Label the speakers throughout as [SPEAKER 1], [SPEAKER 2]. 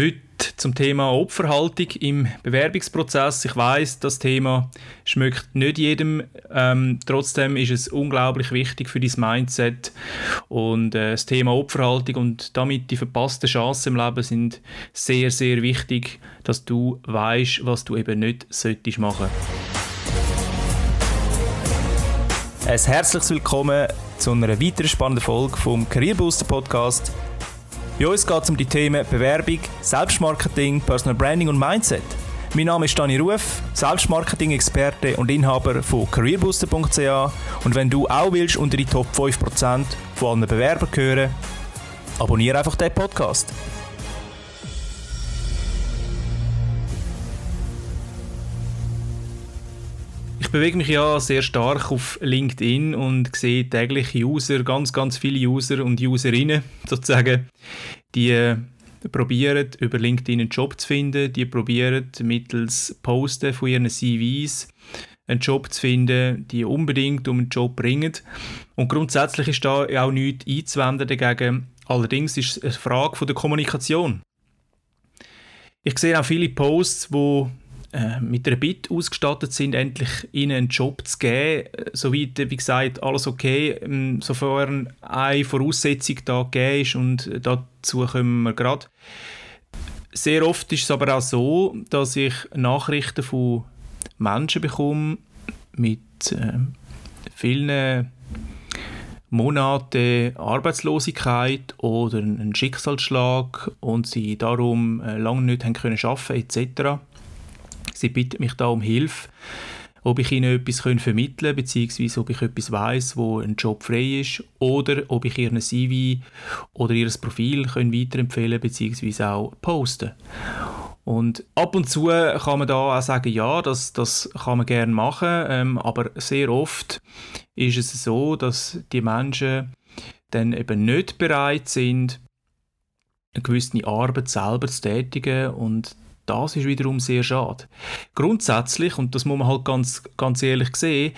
[SPEAKER 1] Heute zum Thema Opferhaltung im Bewerbungsprozess. Ich weiß, das Thema schmeckt nicht jedem. Ähm, trotzdem ist es unglaublich wichtig für dein Mindset. Und äh, das Thema Opferhaltung und damit die verpassten Chancen im Leben sind sehr, sehr wichtig, dass du weißt, was du eben nicht solltest machen. Ein herzliches Willkommen zu einer weiteren spannenden Folge vom Career Booster Podcast. Bei uns geht es um die Themen Bewerbung, Selbstmarketing, Personal Branding und Mindset. Mein Name ist Dani Ruf, Selbstmarketing-Experte und Inhaber von careerbooster.ch und wenn du auch willst unter die Top 5% von allen Bewerbern gehören, abonniere einfach den Podcast. Ich bewege mich ja sehr stark auf LinkedIn und sehe täglich User, ganz, ganz viele User und Userinnen sozusagen, die äh, probieren, über LinkedIn einen Job zu finden, die probieren mittels Posten von ihren CVs einen Job zu finden, die unbedingt um einen Job bringen. Und grundsätzlich ist da auch nichts einzuwenden dagegen. Allerdings ist es eine Frage der Kommunikation. Ich sehe auch viele Posts, wo äh, mit einer Bit ausgestattet sind, endlich ihnen einen Job zu geben. Soweit, wie gesagt, alles okay, ähm, sofern eine Voraussetzung da gegeben ist und dazu kommen wir gerade. Sehr oft ist es aber auch so, dass ich Nachrichten von Menschen bekomme mit äh, vielen Monate Arbeitslosigkeit oder einen Schicksalsschlag und sie darum äh, lange nicht haben können arbeiten etc. Sie bittet mich da um Hilfe, ob ich ihnen etwas vermitteln kann, beziehungsweise ob ich etwas weiß, wo ein Job frei ist, oder ob ich ihr CV oder ihr Profil können weiterempfehlen beziehungsweise auch posten. Und ab und zu kann man da auch sagen, ja, das, das kann man gerne machen, ähm, aber sehr oft ist es so, dass die Menschen dann eben nicht bereit sind, eine gewisse Arbeit selber zu tätigen und das ist wiederum sehr schade. Grundsätzlich, und das muss man halt ganz, ganz ehrlich sehen,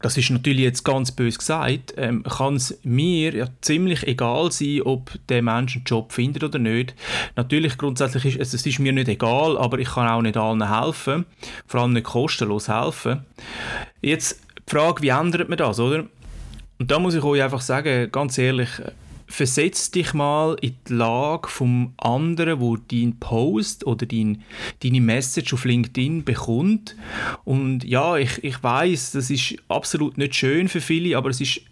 [SPEAKER 1] das ist natürlich jetzt ganz bös gesagt, ähm, kann es mir ja ziemlich egal sein, ob der Mensch einen Job findet oder nicht. Natürlich grundsätzlich ist es, es ist mir nicht egal, aber ich kann auch nicht allen helfen, vor allem nicht kostenlos helfen. Jetzt die Frage, wie ändert man das, oder? Und da muss ich euch einfach sagen, ganz ehrlich, versetz dich mal in die Lage vom anderen, wo dein Post oder dein, deine Message auf LinkedIn bekommt. Und ja, ich, ich weiß, das ist absolut nicht schön für viele, aber es ist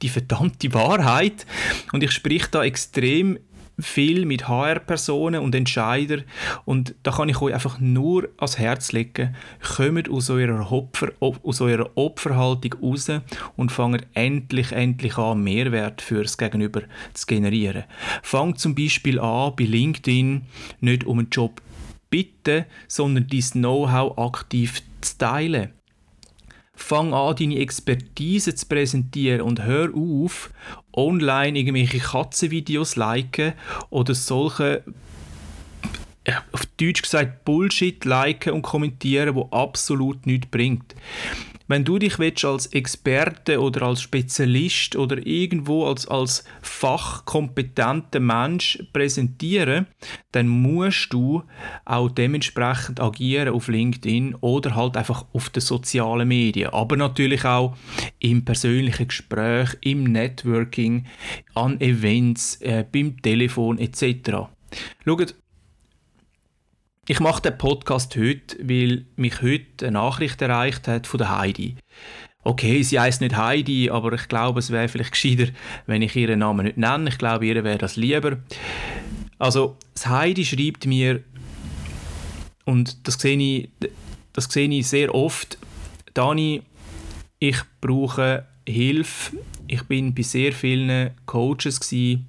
[SPEAKER 1] die verdammte Wahrheit. Und ich sprich da extrem viel mit HR-Personen und Entscheidern und da kann ich euch einfach nur ans Herz legen, kommt aus eurer, Opfer, aus eurer Opferhaltung raus und fangt endlich, endlich an, Mehrwert fürs Gegenüber zu generieren. Fangt zum Beispiel an, bei LinkedIn nicht um einen Job bitten, sondern dein Know-how aktiv zu teilen. Fang an, deine Expertise zu präsentieren und hör auf, online irgendwelche Katzenvideos liken oder solche auf Deutsch gesagt Bullshit liken und kommentieren, wo absolut nichts bringt. Wenn du dich willst, als Experte oder als Spezialist oder irgendwo als, als fachkompetenter Mensch präsentieren, dann musst du auch dementsprechend agieren auf LinkedIn oder halt einfach auf den sozialen Medien. Aber natürlich auch im persönlichen Gespräch, im Networking, an Events, äh, beim Telefon etc. Schaut, ich mache den Podcast heute, weil mich heute eine Nachricht erreicht hat von der Heidi. Okay, sie heißt nicht Heidi, aber ich glaube, es wäre vielleicht gescheiter, wenn ich ihren Namen nicht nenne. Ich glaube, ihr wäre das lieber. Also, das Heidi schreibt mir, und das sehe ich, das sehe ich sehr oft, Dani, ich brauche Hilfe. Ich bin bei sehr vielen Coaches gewesen,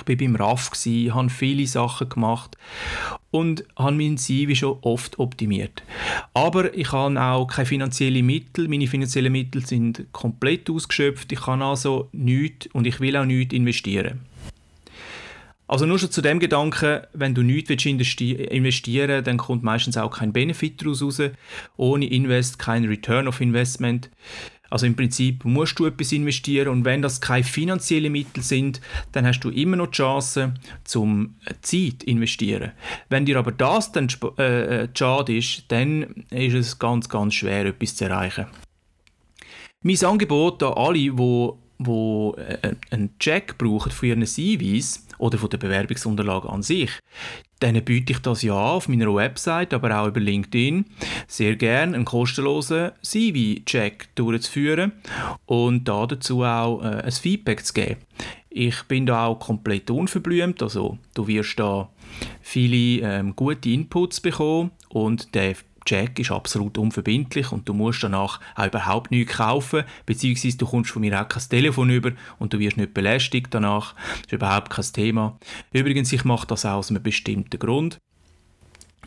[SPEAKER 1] ich war beim RAF, habe viele Sachen gemacht und habe mein CV schon oft optimiert. Aber ich habe auch keine finanziellen Mittel. Meine finanziellen Mittel sind komplett ausgeschöpft. Ich kann also nichts und ich will auch nichts investieren. Also nur schon zu dem Gedanken, wenn du nichts investieren willst, dann kommt meistens auch kein Benefit daraus raus. Ohne Invest kein Return of Investment. Also im Prinzip musst du etwas investieren und wenn das keine finanziellen Mittel sind, dann hast du immer noch die Chance zum Zeit investieren. Wenn dir aber das dann äh, äh, schade ist, dann ist es ganz, ganz schwer, etwas zu erreichen. Mein Angebot an alle, die wo äh, einen Check brauchen für ihren CVs oder von der Bewerbungsunterlagen an sich, dann biete ich das ja auf meiner Website, aber auch über LinkedIn, sehr gerne einen kostenlosen CV-Check durchzuführen und da dazu auch äh, ein Feedback zu geben. Ich bin da auch komplett unverblümt, also du wirst da viele ähm, gute Inputs bekommen und der Check ist absolut unverbindlich und du musst danach auch überhaupt nichts kaufen, beziehungsweise du kommst von mir auch kein Telefon über und du wirst nicht belästigt danach. Das ist überhaupt kein Thema. Übrigens, ich mache das auch aus einem bestimmten Grund.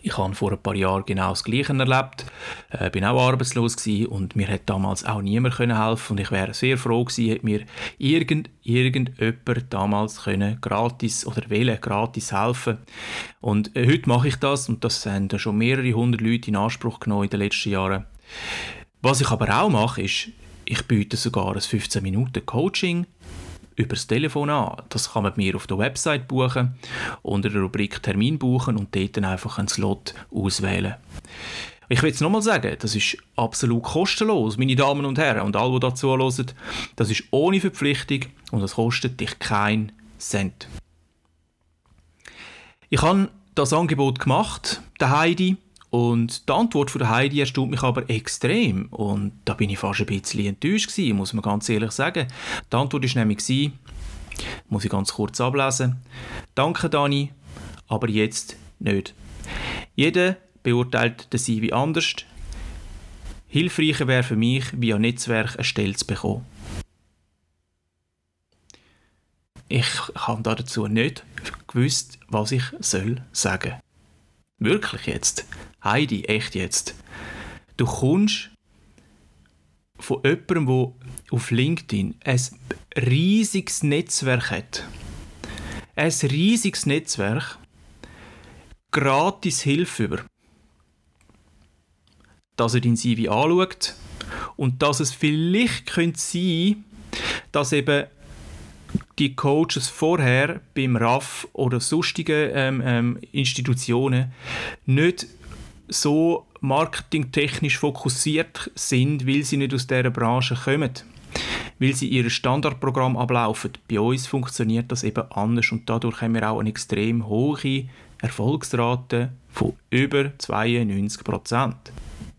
[SPEAKER 1] Ich habe vor ein paar Jahren genau das Gleiche erlebt. Äh, bin auch arbeitslos gewesen und mir hat damals auch niemand können helfen und ich wäre sehr froh gewesen, hätte mir irgend, irgendjemand damals können gratis oder wählen gratis helfen. Und äh, heute mache ich das und das haben schon mehrere hundert Leute in Anspruch genommen in den letzten Jahren. Was ich aber auch mache, ist, ich biete sogar ein 15 Minuten Coaching über das Telefon an. Das kann man mir auf der Website buchen, unter der Rubrik Termin buchen und dort dann einfach einen Slot auswählen. Ich will es nochmal sagen, das ist absolut kostenlos, meine Damen und Herren und alle, die dazu hören. Das ist ohne Verpflichtung und das kostet dich keinen Cent. Ich habe das Angebot gemacht, der Heidi, und die Antwort von Heidi erstaunt mich aber extrem. Und da bin ich fast ein bisschen enttäuscht gewesen, muss man ganz ehrlich sagen. Die Antwort war nämlich, gewesen, muss ich ganz kurz ablesen. Danke, Dani, aber jetzt nicht. Jeder beurteilt den CV anders. Hilfreicher wäre für mich, via Netzwerk eine Stelle zu bekommen. Ich habe dazu nicht gewusst, was ich soll sagen. Wirklich jetzt. Heidi, echt jetzt. Du kommst von jemandem, der auf LinkedIn ein riesiges Netzwerk hat. Ein riesiges Netzwerk. Gratis Hilfe über. Dass er dein CV anschaut und dass es vielleicht könnte sein dass eben die Coaches vorher beim RAF oder sonstigen ähm, ähm, Institutionen nicht so marketingtechnisch fokussiert sind, weil sie nicht aus dieser Branche kommen. Weil sie ihr Standardprogramm ablaufen. Bei uns funktioniert das eben anders und dadurch haben wir auch eine extrem hohe Erfolgsrate von über 92%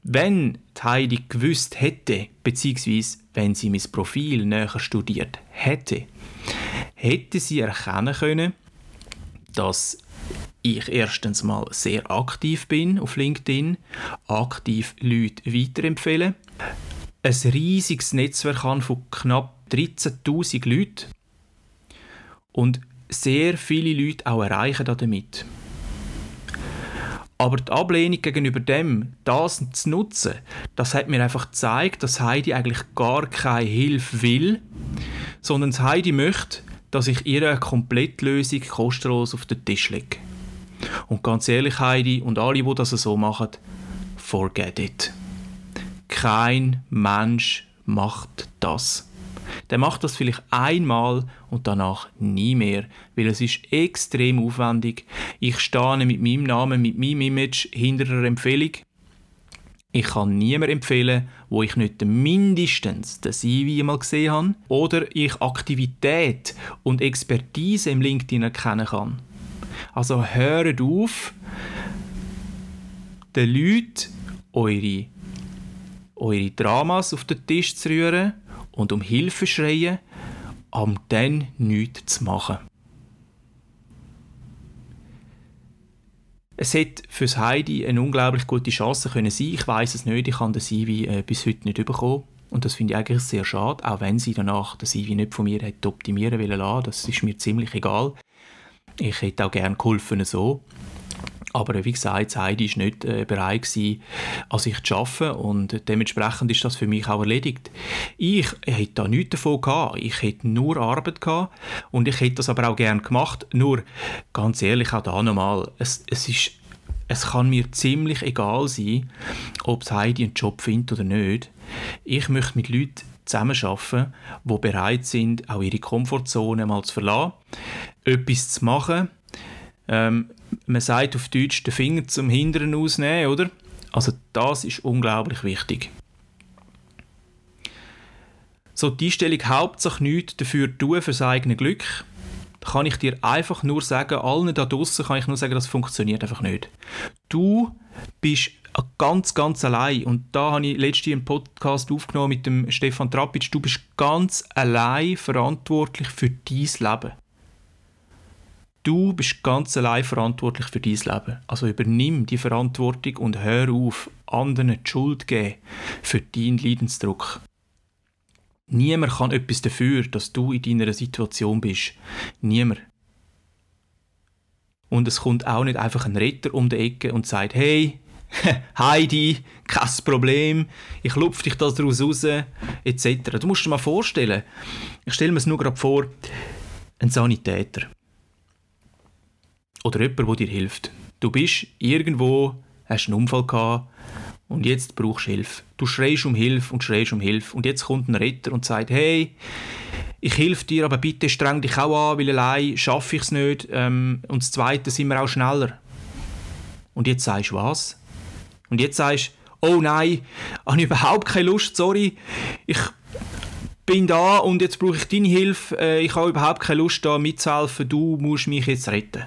[SPEAKER 1] Wenn die Heidi gewusst hätte, beziehungsweise wenn sie mein Profil näher studiert hätte, hätte sie erkennen können, dass ich erstens mal sehr aktiv bin auf LinkedIn, aktiv Leute weiterempfehle, ein riesiges Netzwerk habe von knapp 13.000 Leuten und sehr viele Leute auch erreichen damit. Aber die Ablehnung gegenüber dem, das zu nutzen, das hat mir einfach gezeigt, dass Heidi eigentlich gar keine Hilfe will, sondern Heidi möchte, dass ich ihr eine Komplettlösung kostenlos auf den Tisch lege. Und ganz ehrlich, Heidi und alle, die das so machen, forget it. Kein Mensch macht das. Der macht das vielleicht einmal und danach nie mehr, weil es ist extrem aufwendig. Ich stehe mit meinem Namen, mit meinem Image hinter einer Empfehlung. Ich kann niemandem empfehlen, wo ich nicht mindestens das CV mal gesehen habe oder ich Aktivität und Expertise im LinkedIn erkennen kann. Also hört auf, den Leuten eure, eure Dramas auf den Tisch zu rühren und um Hilfe schreien, um dann nichts zu machen. Es hätte für Heidi eine unglaublich gute Chance können sein. Ich weiß es nicht, ich habe den CV äh, bis heute nicht bekommen. Und das finde ich eigentlich sehr schade, auch wenn sie danach den CV nicht von mir hätte optimieren wollen Das ist mir ziemlich egal. Ich hätte auch gerne geholfen so. Aber wie gesagt, Heidi war nicht äh, bereit, gewesen, an sich zu arbeiten und dementsprechend ist das für mich auch erledigt. Ich hätte da nichts davon gehabt. Ich hätte nur Arbeit gehabt und ich hätte das aber auch gerne gemacht. Nur, ganz ehrlich, auch da nochmal, es, es ist es kann mir ziemlich egal sein, ob Heidi einen Job findet oder nicht. Ich möchte mit Leuten zusammenarbeiten, die bereit sind, auch ihre Komfortzone mal zu verlassen, etwas zu machen. Ähm, man sagt auf Deutsch, den Finger zum Hinteren ausnehmen, oder? Also das ist unglaublich wichtig. So die Einstellung hauptsächlich nichts dafür tun, für sein eigenes Glück, kann ich dir einfach nur sagen, allen da draußen kann ich nur sagen, das funktioniert einfach nicht. Du bist ganz, ganz allein. Und da habe ich letztens einen Podcast aufgenommen mit dem Stefan Trappitsch. Du bist ganz allein verantwortlich für dein Leben. Du bist ganz allein verantwortlich für dein Leben. Also übernimm die Verantwortung und hör auf, anderen die Schuld geben für deinen Leidensdruck. Niemand kann etwas dafür, dass du in deiner Situation bist. Niemand. Und es kommt auch nicht einfach ein Retter um die Ecke und sagt, hey, Heidi, kein Problem, ich lupfe dich das daraus raus, etc. Du musst dir mal vorstellen, ich stelle mir es nur gerade vor, ein Sanitäter. Oder jemand, der dir hilft. Du bist irgendwo, hast einen Unfall gehabt und jetzt brauchst du Hilfe. Du schreist um Hilfe und schreist um Hilfe und jetzt kommt ein Retter und sagt, hey, ich helfe dir, aber bitte streng dich auch an, weil allein schaffe ich es nicht. Ähm, und das Zweite sind wir auch schneller. Und jetzt sagst du was? Und jetzt sagst du, oh nein, habe ich überhaupt keine Lust, sorry, ich bin da und jetzt brauche ich deine Hilfe, äh, ich habe überhaupt keine Lust da mitzuhelfen, du musst mich jetzt retten.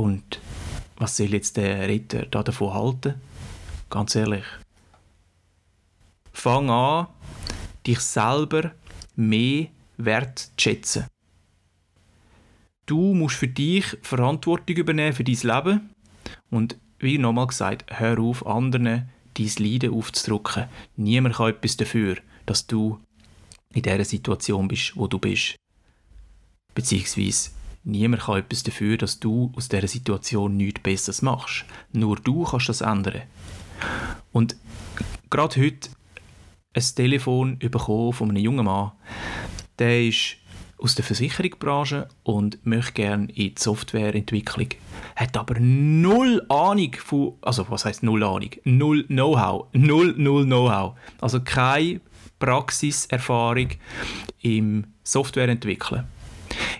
[SPEAKER 1] Und was soll jetzt der Retter da davon halten? Ganz ehrlich. Fang an, dich selber mehr wertzuschätzen. Du musst für dich Verantwortung übernehmen für dein Leben und wie nochmal gesagt, hör auf, anderen dein Leiden aufzudrücken. Niemand kann etwas dafür, dass du in der Situation bist, wo du bist. Beziehungsweise niemand kann etwas dafür, dass du aus dieser Situation nichts Besseres machst. Nur du kannst das ändern. Und gerade heute ein Telefon bekommen von einem jungen Mann, der ist aus der Versicherungsbranche und möchte gerne in die Softwareentwicklung. Hat aber null Ahnung von, also was heißt null Ahnung? Null Know-how. Null, null Know-how. Also keine Praxiserfahrung im Softwareentwickeln.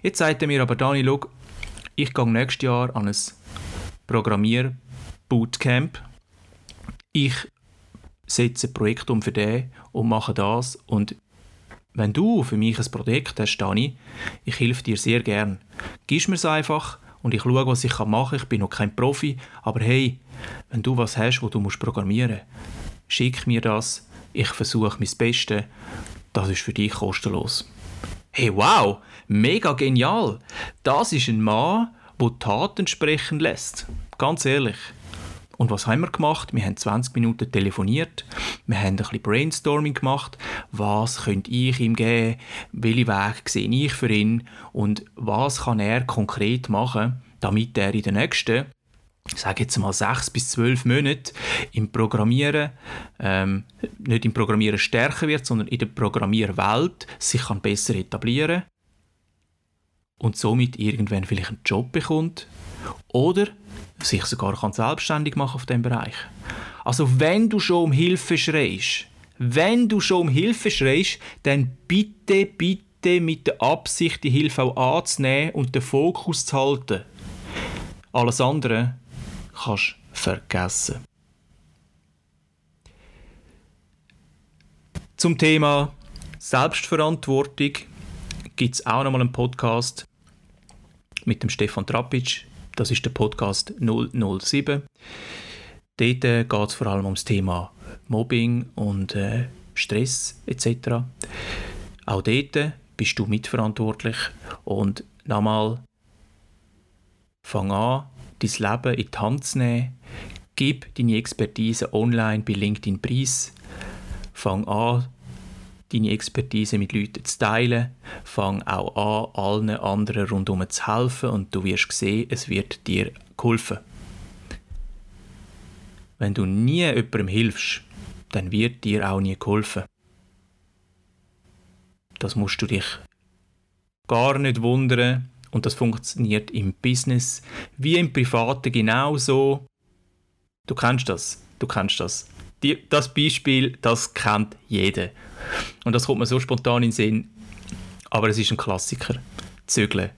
[SPEAKER 1] Jetzt sagt er mir aber, Dani, schau, ich gehe nächstes Jahr an ein Programmier-Bootcamp. Ich setze ein Projekt um für den und mache das und wenn du für mich ein Projekt hast, Dani, ich helfe dir sehr gern. Gib mir es einfach und ich schaue, was ich machen kann. Ich bin noch kein Profi, aber hey, wenn du was hast, wo du musst programmieren musst, schick mir das. Ich versuche mein Bestes. Das ist für dich kostenlos. Hey, wow, mega genial. Das ist ein Mann, der Taten sprechen lässt. Ganz ehrlich. Und was haben wir gemacht? Wir haben 20 Minuten telefoniert, wir haben ein bisschen Brainstorming gemacht, was könnte ich ihm geben, welche Weg sehe ich für ihn und was kann er konkret machen, damit er in den nächsten ich sage jetzt mal sechs bis zwölf Monate im Programmieren, ähm, nicht im Programmieren stärker wird, sondern in der Programmierwelt sich kann besser etablieren und somit irgendwann vielleicht einen Job bekommt oder sich sogar kann selbstständig machen auf dem Bereich. Also wenn du schon um Hilfe schreist, wenn du schon um Hilfe schreist, dann bitte, bitte mit der Absicht, die Hilfe auch anzunehmen und den Fokus zu halten. Alles andere kannst vergessen. Zum Thema Selbstverantwortung gibt es auch nochmal einen Podcast mit dem Stefan Trapic. Das ist der Podcast 007. Dort äh, geht es vor allem ums Thema Mobbing und äh, Stress etc. Auch dort bist du mitverantwortlich und nochmal fang an, dein Leben in die Hand zu nehmen. Gib deine Expertise online bei LinkedIn preis. Fang an, deine Expertise mit Leuten zu teilen. Fang auch an, allen anderen rundherum zu helfen und du wirst sehen, es wird dir geholfen. Wenn du nie jemandem hilfst, dann wird dir auch nie geholfen. Das musst du dich gar nicht wundern und das funktioniert im Business wie im Privaten genauso. Du kennst das, du kennst das. die, das Beispiel, das kennt jeder. Und das kommt mir so spontan in den Sinn. Aber es ist ein Klassiker. Zügeln.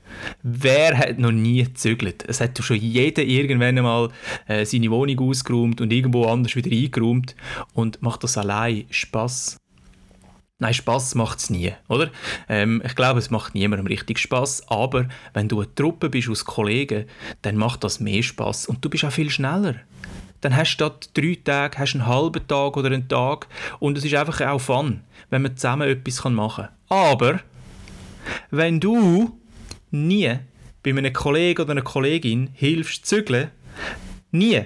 [SPEAKER 1] Wer hat noch nie gezügelt? Es hat schon jeder irgendwann einmal äh, seine Wohnung ausgeräumt und irgendwo anders wieder eingeräumt und macht das allein Spaß. Nein, Spaß macht es nie, oder? Ähm, ich glaube, es macht niemandem richtig Spaß. Aber wenn du eine Truppe bist aus Kollegen, dann macht das mehr Spaß und du bist auch viel schneller dann hast du statt drei Tage hast einen halben Tag oder einen Tag und es ist einfach auch Fun, wenn man zusammen etwas machen kann. Aber wenn du nie bei einem Kollegen oder einer Kollegin hilfst zügeln, nie,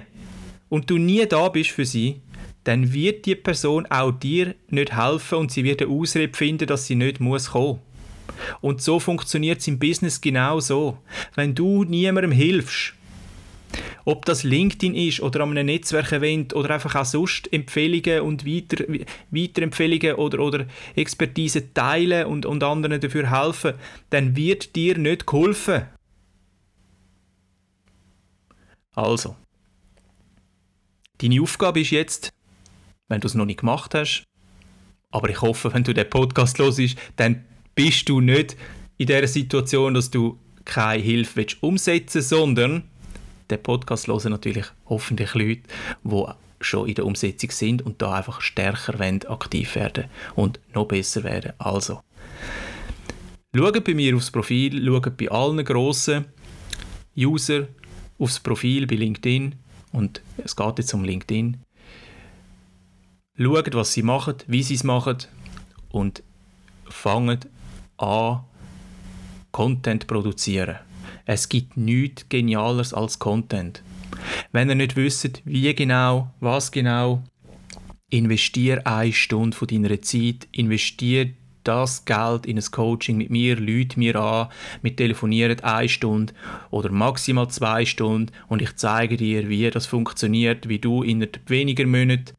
[SPEAKER 1] und du nie da bist für sie, dann wird die Person auch dir nicht helfen und sie wird eine Ausrede finden, dass sie nicht muss kommen. Und so funktioniert es im Business genau so. Wenn du niemandem hilfst, ob das LinkedIn ist oder an einem Netzwerkevent oder einfach auch sonst Empfehlungen und Weiter, Weiterempfehlungen oder, oder Expertise teilen und, und anderen dafür helfen, dann wird dir nicht geholfen. Also, deine Aufgabe ist jetzt, wenn du es noch nicht gemacht hast, aber ich hoffe, wenn du den Podcast hörst, dann bist du nicht in der Situation, dass du keine Hilfe umsetzen willst, sondern den Podcast hören natürlich hoffentlich Leute, die schon in der Umsetzung sind und da einfach stärker wollen, aktiv werden und noch besser werden. Also, schaut bei mir aufs Profil, schaut bei allen grossen User aufs Profil bei LinkedIn und es geht jetzt um LinkedIn. Schaut, was sie machen, wie sie es machen und fangt an, Content produzieren. Es gibt nichts Genialeres als Content. Wenn ihr nicht wisst, wie genau, was genau, investier eine Stunde von deiner Zeit, investier das Geld in ein Coaching mit mir, Leute mir an, wir telefonieren eine Stunde oder maximal zwei Stunden und ich zeige dir, wie das funktioniert, wie du innerhalb weniger Monate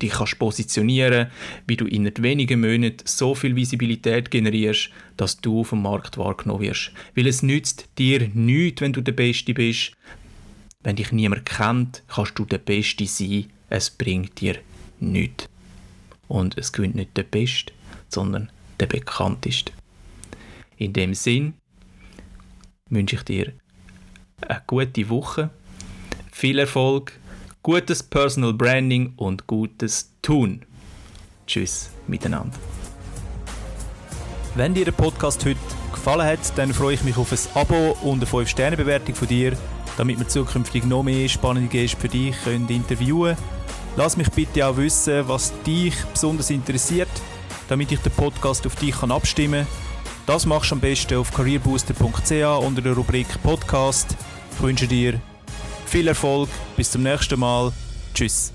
[SPEAKER 1] dich kannst positionieren, wie du in wenigen Monaten so viel Visibilität generierst, dass du vom Markt wahrgenommen wirst. Weil es nützt dir nichts, wenn du der Beste bist. Wenn dich niemand kennt, kannst du der Beste sein. Es bringt dir nichts. Und es gewinnt nicht der Beste, sondern der Bekannteste. In dem Sinn wünsche ich dir eine gute Woche, viel Erfolg gutes Personal Branding und gutes Tun. Tschüss miteinander.
[SPEAKER 2] Wenn dir der Podcast heute gefallen hat, dann freue ich mich auf ein Abo und eine 5-Sterne-Bewertung von dir, damit wir zukünftig noch mehr spannende Gäste für dich können interviewen können. Lass mich bitte auch wissen, was dich besonders interessiert, damit ich den Podcast auf dich kann abstimmen kann. Das machst du am besten auf careerbooster.ch unter der Rubrik Podcast. Ich wünsche dir viel Erfolg, bis zum nächsten Mal. Tschüss.